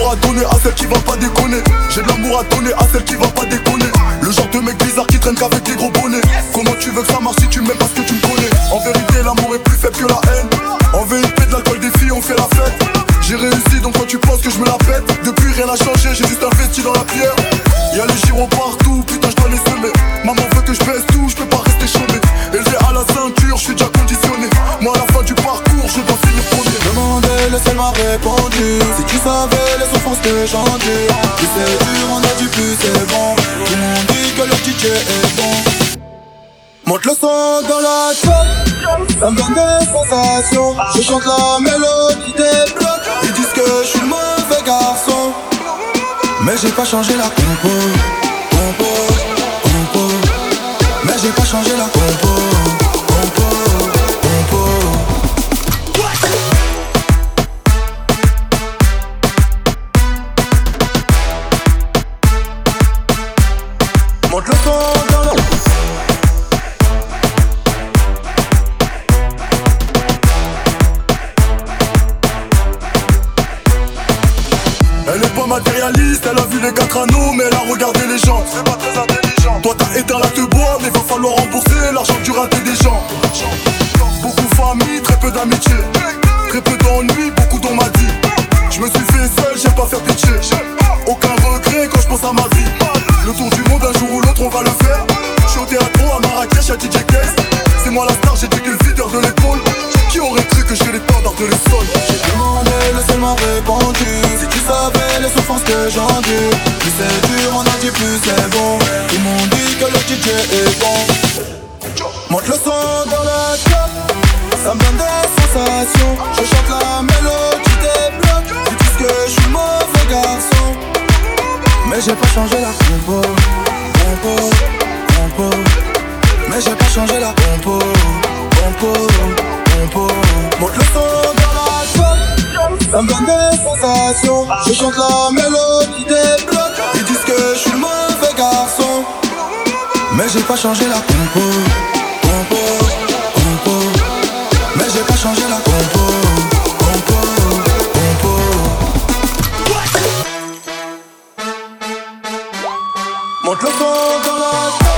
L'amour à donner à celle qui va pas déconner. J'ai de l'amour à donner à celle qui va pas déconner. Le genre de mec bizarre qui traîne qu'avec des gros bonnets. Comment tu veux que ça marche si tu m'aimes parce que tu me connais? En vérité, l'amour est plus faible que la haine. En vérité, de l'alcool des filles, on fait la fête. J'ai réussi donc quand tu penses que je me la pète. Depuis rien n'a changé, j'ai juste investi dans la pierre. Y'a les gyros partout, putain, je dois les semer. Maman veut que je baisse tout, je peux pas rester chômé. Élevé à la ceinture, je suis déjà conditionné. Moi, à la fin du parcours, je dois finir premier. Demandez, le ciel m'a répondu. Si tu savais que sais, dur, on a du plus, c'est bon. Tout le monde dit que le DJ est bon. Monte le son dans la top, ça me donne des sensations. Je chante la mélodie des blocs. Ils disent que je suis le mauvais garçon. Mais j'ai pas changé la compo, compo. Mais j'ai pas changé la compo, Elle est pas matérialiste, elle a vu les quatre anneaux, mais elle a regardé les gens. C'est pas très intelligent. Toi t'as éteint la te bois, mais va falloir rembourser l'argent tu raté des gens. Beaucoup de famille, très peu d'amitié. Très peu d'ennuis, beaucoup d'on m'a dit. Je me suis fait seul, j'aime pas faire pitié. Aucun regret quand je pense à ma vie. Le tour du monde, un jour ou l'autre, on va le faire. Je suis au théâtre à Marrakech, à DJ Kess. C'est moi la star, j'ai dit que le videur de l'épaule. Qui aurait cru que j'ai les tendards de les sols Plus c'est dur, on en dit plus c'est bon. Ils m'ont dit que le DJ est bon. Monte le son dans la top Ça me donne des sensations. Je chante la mélodie des blocs. Disent que je suis mauvais garçon. Mais j'ai pas changé la compo. Compo, compo. Mais j'ai pas changé la compo. Compo, compo. Monte le son dans la top Ça me donne des passion. Je chante la mélodie des blocs. Ils disent que je suis le mauvais garçon. Mais j'ai pas changé la compo. Compo, compo. Mais j'ai pas changé la compo. Compo, compo. Monte le fond dans la